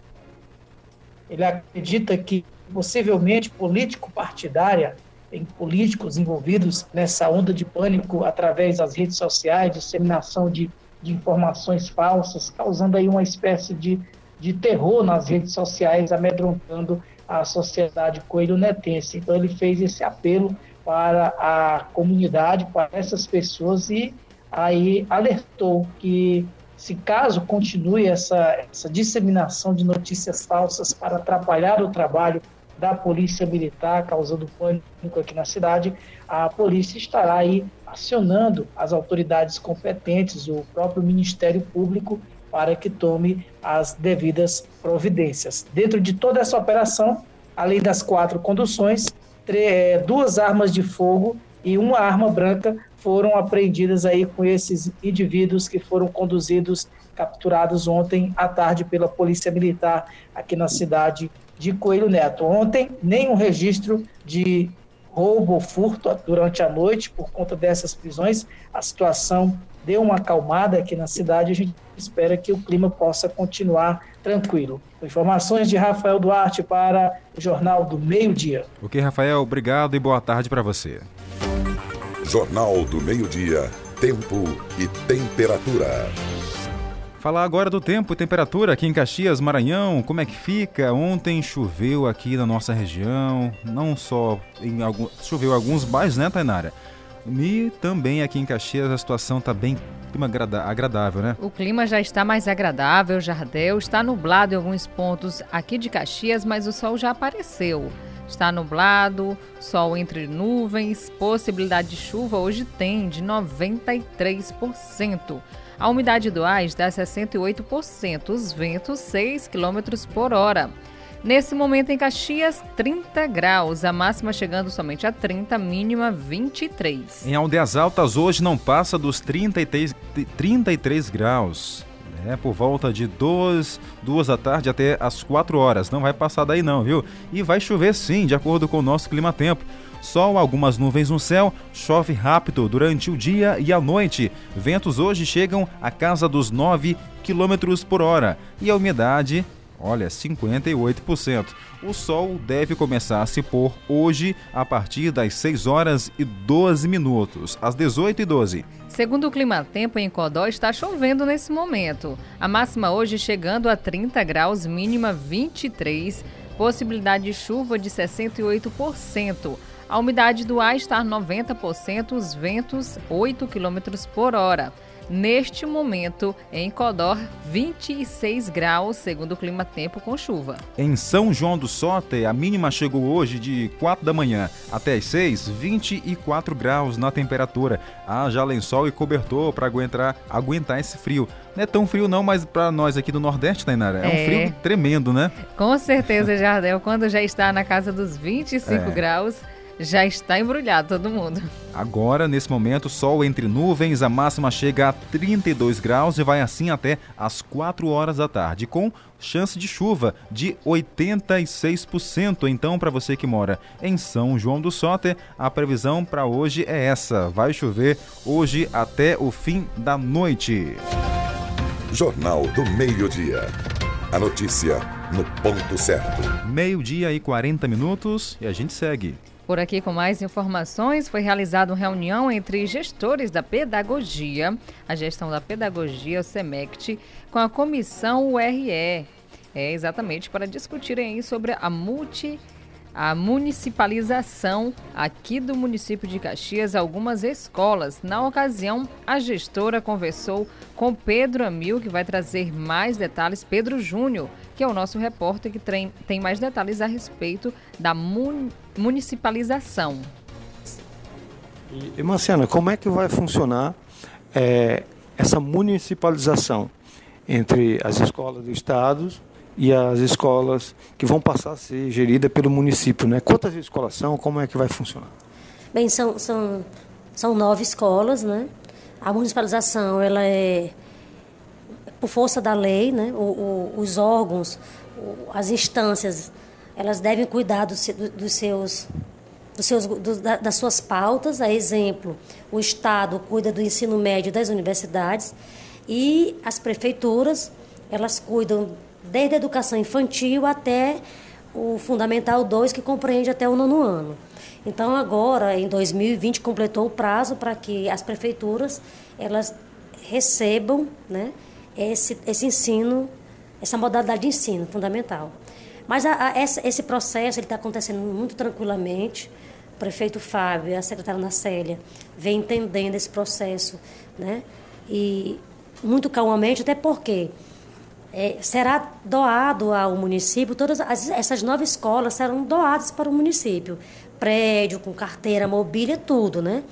ele acredita que possivelmente político-partidária, em políticos envolvidos nessa onda de pânico através das redes sociais, disseminação de, de informações falsas, causando aí uma espécie de, de terror nas redes sociais, amedrontando a sociedade coelho-netense. Então ele fez esse apelo para a comunidade, para essas pessoas e aí alertou que se caso continue essa, essa disseminação de notícias falsas para atrapalhar o trabalho da polícia militar, causando pânico aqui na cidade, a polícia estará aí acionando as autoridades competentes, o próprio Ministério Público, para que tome as devidas providências. Dentro de toda essa operação, além das quatro conduções, eh, duas armas de fogo e uma arma branca foram apreendidas aí com esses indivíduos que foram conduzidos, capturados ontem à tarde pela Polícia Militar aqui na cidade de Coelho Neto. Ontem, nenhum registro de roubo ou furto durante a noite por conta dessas prisões. A situação deu uma acalmada aqui na cidade. A gente espera que o clima possa continuar tranquilo. Informações de Rafael Duarte para o Jornal do Meio Dia. Ok, Rafael, obrigado e boa tarde para você. Jornal do Meio-Dia, Tempo e Temperatura. Falar agora do tempo e temperatura aqui em Caxias, Maranhão, como é que fica? Ontem choveu aqui na nossa região, não só em algum, choveu alguns bairros, né, Tainara? E também aqui em Caxias a situação está bem agradável, né? O clima já está mais agradável, Jardel está nublado em alguns pontos aqui de Caxias, mas o sol já apareceu. Está nublado, sol entre nuvens, possibilidade de chuva hoje tem de 93%. A umidade do ar está 68%, os ventos 6 km por hora. Nesse momento em Caxias, 30 graus, a máxima chegando somente a 30, a mínima 23. Em Aldeias Altas hoje não passa dos 33, 33 graus. É, por volta de 2, duas da tarde até as 4 horas. Não vai passar daí não, viu? E vai chover sim, de acordo com o nosso clima-tempo. Sol, algumas nuvens no céu, chove rápido durante o dia e a noite. Ventos hoje chegam a casa dos 9 km por hora e a umidade Olha, 58%. O sol deve começar a se pôr hoje a partir das 6 horas e 12 minutos, às 18 e 12. Segundo o Clima Tempo, em Codó está chovendo nesse momento. A máxima hoje chegando a 30 graus, mínima 23, possibilidade de chuva de 68%. A umidade do ar está 90%, os ventos 8 km por hora. Neste momento, em Codor, 26 graus, segundo o clima tempo com chuva. Em São João do Soter, a mínima chegou hoje de 4 da manhã até as 6, 24 graus na temperatura. Haja lençol e cobertor para aguentar, aguentar esse frio. Não é tão frio não, mas para nós aqui do Nordeste, Tainara, é, é um frio tremendo, né? Com certeza, Jardel, quando já está na casa dos 25 é. graus já está embrulhado todo mundo. Agora, nesse momento, sol entre nuvens, a máxima chega a 32 graus e vai assim até às 4 horas da tarde, com chance de chuva de 86%. Então, para você que mora em São João do Soter, a previsão para hoje é essa: vai chover hoje até o fim da noite. Jornal do Meio-Dia. A notícia no ponto certo. Meio-dia e 40 minutos e a gente segue. Por aqui, com mais informações, foi realizada uma reunião entre gestores da pedagogia, a gestão da pedagogia, o SEMECT, com a comissão URE. É exatamente para discutirem sobre a multi a municipalização aqui do município de Caxias algumas escolas. Na ocasião, a gestora conversou com Pedro Amil, que vai trazer mais detalhes, Pedro Júnior, que é o nosso repórter que tem, mais detalhes a respeito da mun, municipalização. E, Marciana, como é que vai funcionar é, essa municipalização entre as escolas do Estado e as escolas que vão passar a ser geridas pelo município, né? Quantas escolas são? Como é que vai funcionar? Bem, são, são, são nove escolas, né? A municipalização, ela é por força da lei, né? O, o, os órgãos, as instâncias, elas devem cuidar do, do, dos seus dos seus, do, das suas pautas. A exemplo, o Estado cuida do ensino médio das universidades e as prefeituras, elas cuidam desde a educação infantil até o Fundamental 2, que compreende até o nono ano. Então, agora, em 2020, completou o prazo para que as prefeituras elas recebam né, esse, esse ensino, essa modalidade de ensino fundamental. Mas a, a, esse processo está acontecendo muito tranquilamente. O prefeito Fábio, a secretária Nacélia, vem entendendo esse processo, né? E muito calmamente, até porque é, será doado ao município, todas as, essas nove escolas serão doadas para o município. Prédio, com carteira, mobília, tudo, né?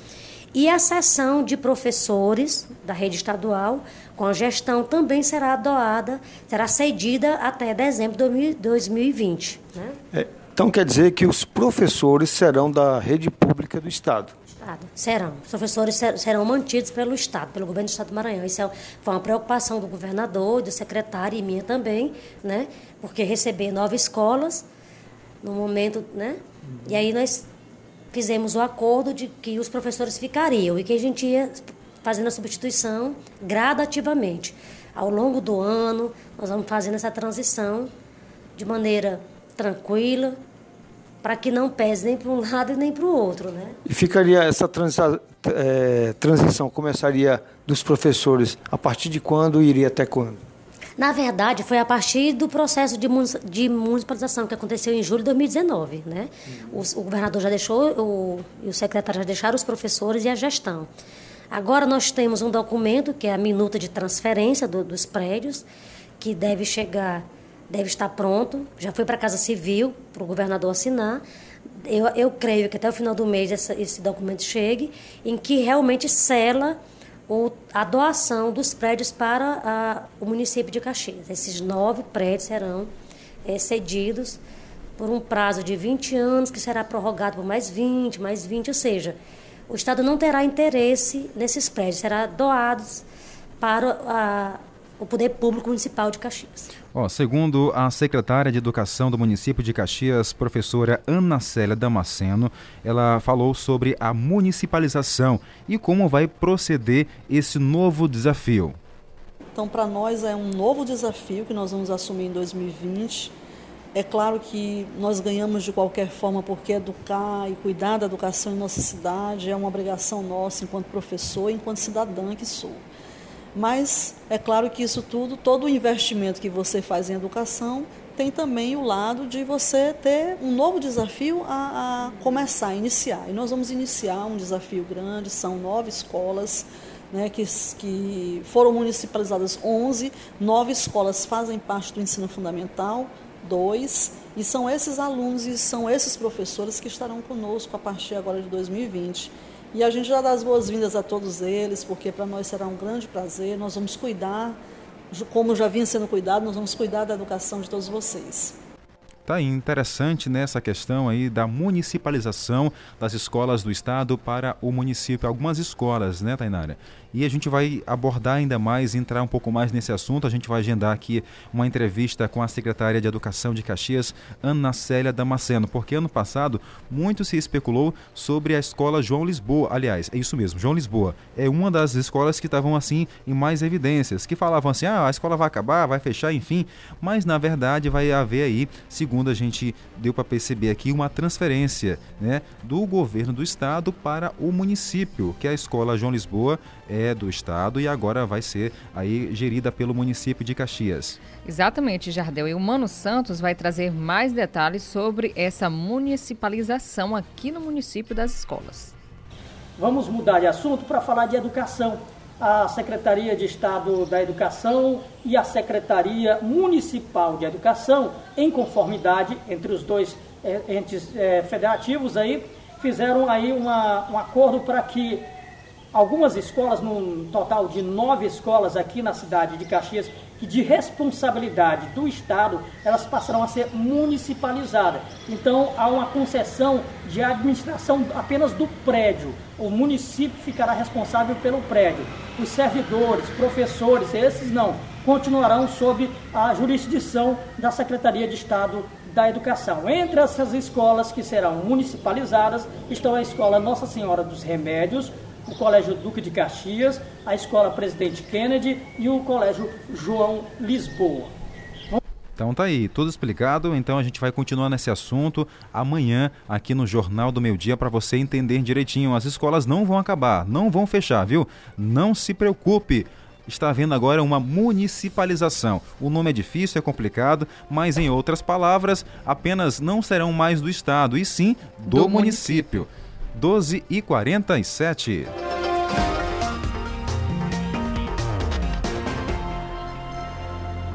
E a seção de professores da rede estadual, com a gestão, também será doada, será cedida até dezembro de 2020. Né? É, então quer dizer que os professores serão da rede pública do Estado. Estado. Serão. Os professores serão mantidos pelo Estado, pelo governo do Estado do Maranhão. Isso é, foi uma preocupação do governador, do secretário e minha também, né? Porque receber nove escolas no momento, né? E aí nós fizemos o acordo de que os professores ficariam e que a gente ia fazendo a substituição gradativamente. Ao longo do ano, nós vamos fazendo essa transição de maneira tranquila, para que não pese nem para um lado nem para o outro. Né? E ficaria essa transa, é, transição, começaria dos professores a partir de quando e iria até quando? Na verdade, foi a partir do processo de, de municipalização que aconteceu em julho de 2019. Né? O, o governador já deixou, o, e o secretário já deixaram os professores e a gestão. Agora nós temos um documento, que é a minuta de transferência do, dos prédios, que deve chegar deve estar pronto, já foi para a Casa Civil, para o governador assinar. Eu, eu creio que até o final do mês essa, esse documento chegue, em que realmente sela o, a doação dos prédios para a, o município de Caxias. Esses nove prédios serão é, cedidos por um prazo de 20 anos, que será prorrogado por mais 20, mais 20, ou seja, o Estado não terá interesse nesses prédios, será doados para a, o Poder Público Municipal de Caxias. Oh, segundo a secretária de Educação do município de Caxias, professora Ana Célia Damasceno, ela falou sobre a municipalização e como vai proceder esse novo desafio. Então, para nós é um novo desafio que nós vamos assumir em 2020. É claro que nós ganhamos de qualquer forma, porque educar e cuidar da educação em nossa cidade é uma obrigação nossa enquanto professor, enquanto cidadã que sou. Mas é claro que isso tudo, todo o investimento que você faz em educação, tem também o lado de você ter um novo desafio a, a começar, a iniciar. E nós vamos iniciar um desafio grande, são nove escolas. Né, que, que foram municipalizadas 11, nove escolas fazem parte do ensino fundamental, dois, e são esses alunos e são esses professores que estarão conosco a partir agora de 2020. E a gente já dá as boas-vindas a todos eles, porque para nós será um grande prazer. Nós vamos cuidar, como já vinha sendo cuidado, nós vamos cuidar da educação de todos vocês. Tá interessante nessa né, questão aí da municipalização das escolas do estado para o município. Algumas escolas, né, Tainara? E a gente vai abordar ainda mais, entrar um pouco mais nesse assunto. A gente vai agendar aqui uma entrevista com a secretária de Educação de Caxias, Ana Célia Damasceno, porque ano passado muito se especulou sobre a escola João Lisboa. Aliás, é isso mesmo, João Lisboa. É uma das escolas que estavam assim em mais evidências, que falavam assim: ah, a escola vai acabar, vai fechar, enfim. Mas na verdade vai haver aí, segundo a gente deu para perceber aqui, uma transferência né, do governo do estado para o município, que é a escola João Lisboa é do estado e agora vai ser aí gerida pelo município de Caxias. Exatamente, Jardel. E o Mano Santos vai trazer mais detalhes sobre essa municipalização aqui no município das escolas. Vamos mudar de assunto para falar de educação. A Secretaria de Estado da Educação e a Secretaria Municipal de Educação, em conformidade entre os dois eh, entes eh, federativos aí, fizeram aí uma, um acordo para que algumas escolas, num total de nove escolas aqui na cidade de Caxias, que de responsabilidade do Estado, elas passarão a ser municipalizadas. Então, há uma concessão de administração apenas do prédio. O município ficará responsável pelo prédio. Os servidores, professores, esses não, continuarão sob a jurisdição da Secretaria de Estado da Educação. Entre essas escolas que serão municipalizadas estão a Escola Nossa Senhora dos Remédios, o Colégio Duque de Caxias, a Escola Presidente Kennedy e o Colégio João Lisboa. Então tá aí, tudo explicado. Então a gente vai continuar nesse assunto amanhã aqui no Jornal do Meio Dia para você entender direitinho. As escolas não vão acabar, não vão fechar, viu? Não se preocupe. Está havendo agora uma municipalização. O nome é difícil, é complicado, mas em outras palavras, apenas não serão mais do estado, e sim do, do município. município. 12 e 47.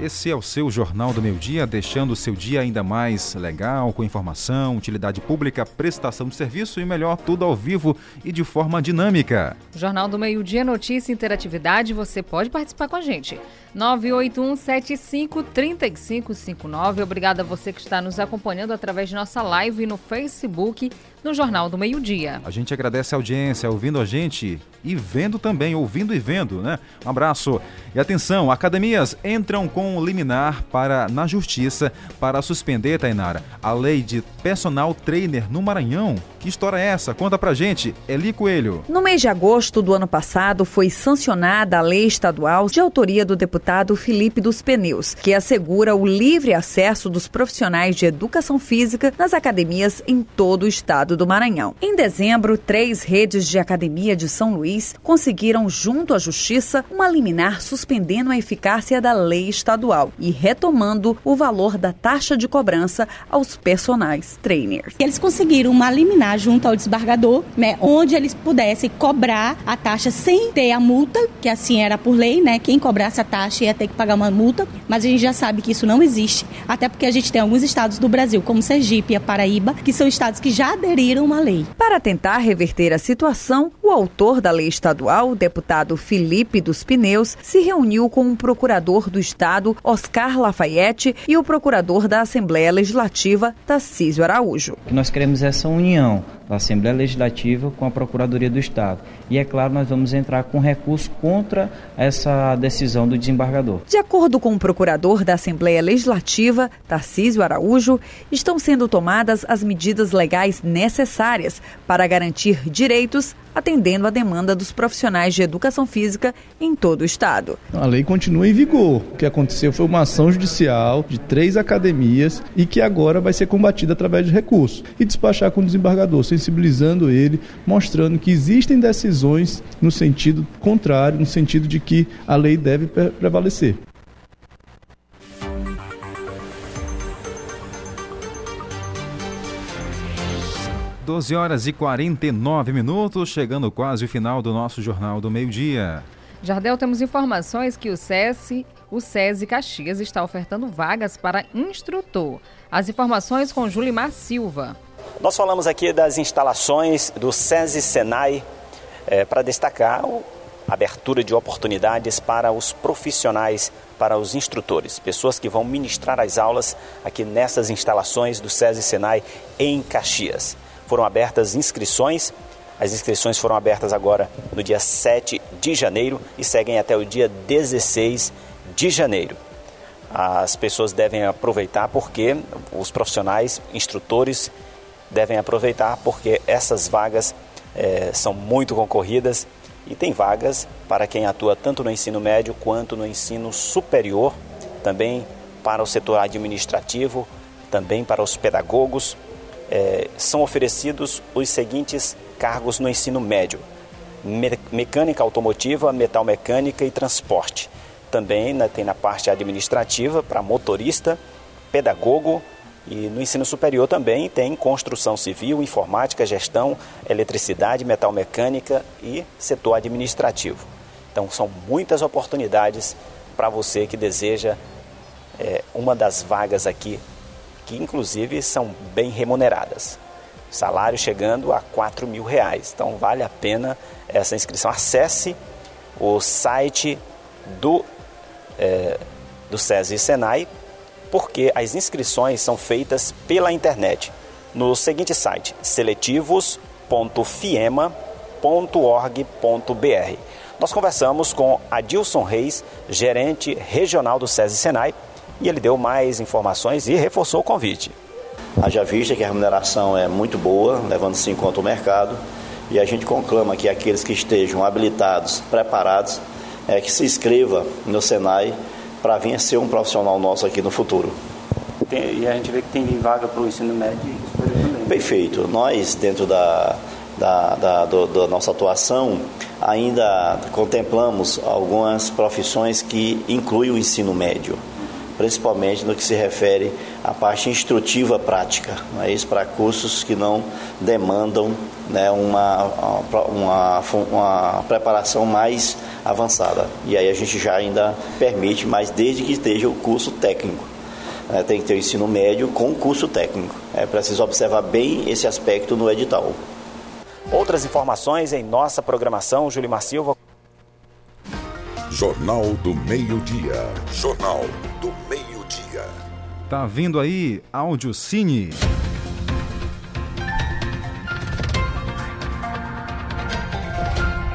Esse é o seu Jornal do Meio Dia, deixando o seu dia ainda mais legal, com informação, utilidade pública, prestação de serviço e melhor, tudo ao vivo e de forma dinâmica. Jornal do Meio Dia, notícia interatividade, você pode participar com a gente. 981753559. Obrigada a você que está nos acompanhando através de nossa live no Facebook no Jornal do Meio Dia. A gente agradece a audiência, ouvindo a gente e vendo também, ouvindo e vendo, né? Um abraço. E atenção, academias entram com liminar para na justiça para suspender, Tainara, a lei de personal trainer no Maranhão. Que história é essa? Conta pra gente. Eli Coelho. No mês de agosto do ano passado foi sancionada a lei estadual de autoria do deputado Felipe dos Pneus, que assegura o livre acesso dos profissionais de educação física nas academias em todo o estado do Maranhão. Em dezembro, três redes de academia de São Luís conseguiram, junto à Justiça, uma liminar suspendendo a eficácia da lei estadual estadual e retomando o valor da taxa de cobrança aos personagens trainers. Eles conseguiram uma liminar junto ao desembargador, né, onde eles pudessem cobrar a taxa sem ter a multa, que assim era por lei, né? Quem cobrasse a taxa ia ter que pagar uma multa, mas a gente já sabe que isso não existe, até porque a gente tem alguns estados do Brasil, como Sergipe e a Paraíba, que são estados que já aderiram lei. Para tentar reverter a situação, o autor da lei estadual, o deputado Felipe dos Pneus, se reuniu com o procurador do estado, Oscar Lafayette, e o procurador da Assembleia Legislativa, Tarcísio Araújo. Nós queremos essa união da Assembleia Legislativa com a Procuradoria do Estado. E é claro, nós vamos entrar com recurso contra essa decisão do desembargador. De acordo com o procurador da Assembleia Legislativa, Tarcísio Araújo, estão sendo tomadas as medidas legais necessárias para garantir direitos atendendo à demanda dos profissionais de educação física em todo o estado. A lei continua em vigor. O que aconteceu foi uma ação judicial de três academias e que agora vai ser combatida através de recursos e despachar com o desembargador, sensibilizando ele, mostrando que existem decisões no sentido contrário, no sentido de que a lei deve prevalecer. 12 horas e 49 minutos, chegando quase o final do nosso Jornal do Meio-Dia. Jardel, temos informações que o SESI, o SESI Caxias está ofertando vagas para instrutor. As informações com Julimar Silva. Nós falamos aqui das instalações do SESI Senai é, para destacar a abertura de oportunidades para os profissionais, para os instrutores, pessoas que vão ministrar as aulas aqui nessas instalações do SESI Senai em Caxias foram abertas inscrições. As inscrições foram abertas agora no dia 7 de janeiro e seguem até o dia 16 de janeiro. As pessoas devem aproveitar porque os profissionais, instrutores, devem aproveitar porque essas vagas é, são muito concorridas e tem vagas para quem atua tanto no ensino médio quanto no ensino superior, também para o setor administrativo, também para os pedagogos é, são oferecidos os seguintes cargos no ensino médio: me mecânica automotiva, metal mecânica e transporte. Também né, tem na parte administrativa para motorista, pedagogo e no ensino superior também tem construção civil, informática, gestão, eletricidade, metal mecânica e setor administrativo. Então são muitas oportunidades para você que deseja é, uma das vagas aqui que inclusive são bem remuneradas. Salário chegando a 4 mil reais. Então vale a pena essa inscrição. Acesse o site do, é, do SESI Senai, porque as inscrições são feitas pela internet no seguinte site: seletivos.fiema.org.br. Nós conversamos com Adilson Reis, gerente regional do SESI Senai, e ele deu mais informações e reforçou o convite. Haja vista que a remuneração é muito boa, levando-se em conta o mercado, e a gente conclama que aqueles que estejam habilitados, preparados, é que se inscreva no Senai para vir a ser um profissional nosso aqui no futuro. Tem, e a gente vê que tem vaga para o ensino médio também. Perfeito. Nós, dentro da, da, da, do, da nossa atuação, ainda contemplamos algumas profissões que incluem o ensino médio principalmente no que se refere à parte instrutiva prática, não é isso? para cursos que não demandam né, uma, uma, uma preparação mais avançada. E aí a gente já ainda permite, mas desde que esteja o curso técnico. É, tem que ter o ensino médio com curso técnico. É preciso observar bem esse aspecto no edital. Outras informações em nossa programação, Julimar Silva. Jornal do Meio-Dia. Jornal do. Tá vindo aí Áudio Cine.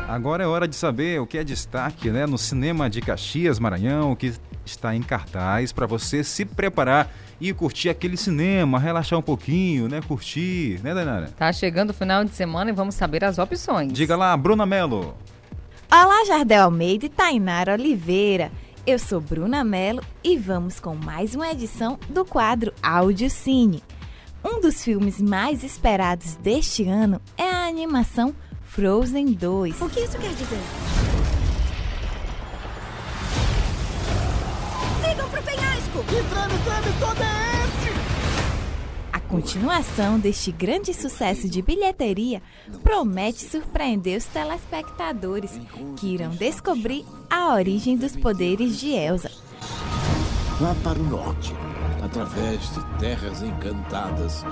Agora é hora de saber o que é destaque né, no cinema de Caxias, Maranhão, o que está em cartaz para você se preparar e curtir aquele cinema, relaxar um pouquinho, né? Curtir, né, Dainara? Tá chegando o final de semana e vamos saber as opções. Diga lá, Bruna Mello. Olá, Jardel Almeida e Tainara Oliveira. Eu sou Bruna Mello e vamos com mais uma edição do quadro Áudio Cine. Um dos filmes mais esperados deste ano é a animação Frozen 2. O que isso quer dizer? Sigam pro louco? Que treme, treme todo é esse? A continuação deste grande sucesso de bilheteria promete surpreender os telespectadores que irão descobrir a origem dos poderes de Elsa. Vá para o norte, através de terras encantadas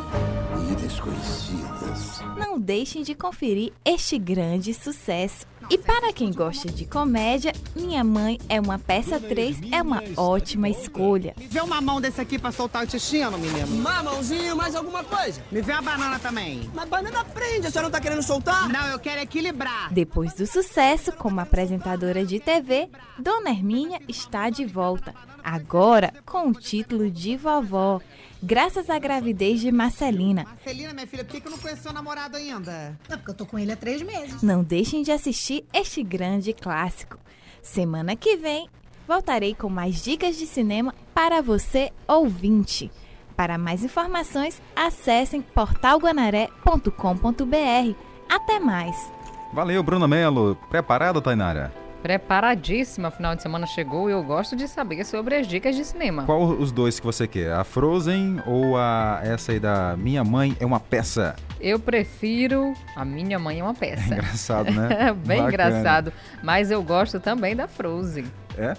e desconhecidas. Não deixem de conferir este grande sucesso. E para quem gosta de comédia, Minha Mãe é uma peça 3 é uma ótima escolha. Me vê uma mão desse aqui pra soltar o intestino, menino. Mamãozinho, mais alguma coisa? Me vê uma banana também. Mas banana prende, a senhora não tá querendo soltar? Não, eu quero equilibrar. Depois do sucesso como apresentadora de TV, Dona Hermínia está de volta. Agora com o título de vovó, graças à gravidez de Marcelina. Marcelina, minha filha, por que que eu não conheço seu namorado ainda? É porque eu tô com ele há três meses. Não deixem de assistir este grande clássico. Semana que vem, voltarei com mais dicas de cinema para você, ouvinte. Para mais informações, acessem portalguanaré.com.br. Até mais! Valeu, Bruna Mello. Preparada, Tainara? Preparadíssima, final de semana chegou e eu gosto de saber sobre as dicas de cinema. Qual os dois que você quer? A Frozen ou a essa aí da Minha Mãe é uma peça? Eu prefiro A Minha Mãe é uma Peça. É engraçado, né? Bem Bacana. engraçado. Mas eu gosto também da Frozen. É?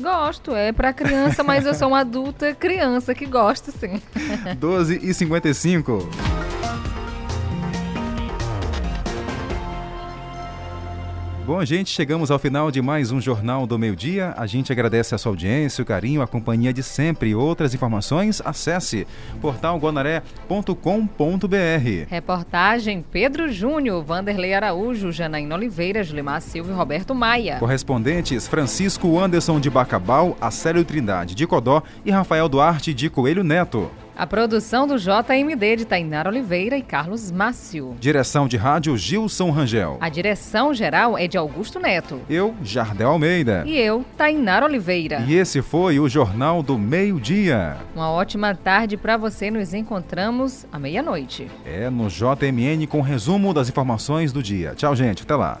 Gosto, é pra criança, mas eu sou uma adulta criança que gosta, sim. 12 e 55. Bom, gente, chegamos ao final de mais um Jornal do Meio Dia. A gente agradece a sua audiência, o carinho, a companhia de sempre. Outras informações, acesse portalguanaré.com.br. Reportagem Pedro Júnior, Vanderlei Araújo, Janaína Oliveira, Julimar Silva e Roberto Maia. Correspondentes Francisco Anderson de Bacabal, Acélio Trindade de Codó e Rafael Duarte de Coelho Neto. A produção do JMD de Tainara Oliveira e Carlos Mácio. Direção de rádio Gilson Rangel. A direção geral é de Augusto Neto. Eu, Jardel Almeida. E eu, Tainara Oliveira. E esse foi o Jornal do Meio Dia. Uma ótima tarde para você. Nos encontramos à meia-noite. É no JMN com resumo das informações do dia. Tchau, gente. Até lá.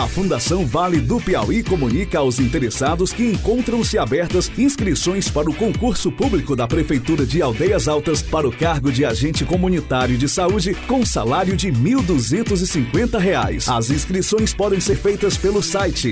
A Fundação Vale do Piauí comunica aos interessados que encontram-se abertas inscrições para o concurso público da Prefeitura de Aldeias Altas para o cargo de agente comunitário de saúde com salário de R$ 1.250. As inscrições podem ser feitas pelo site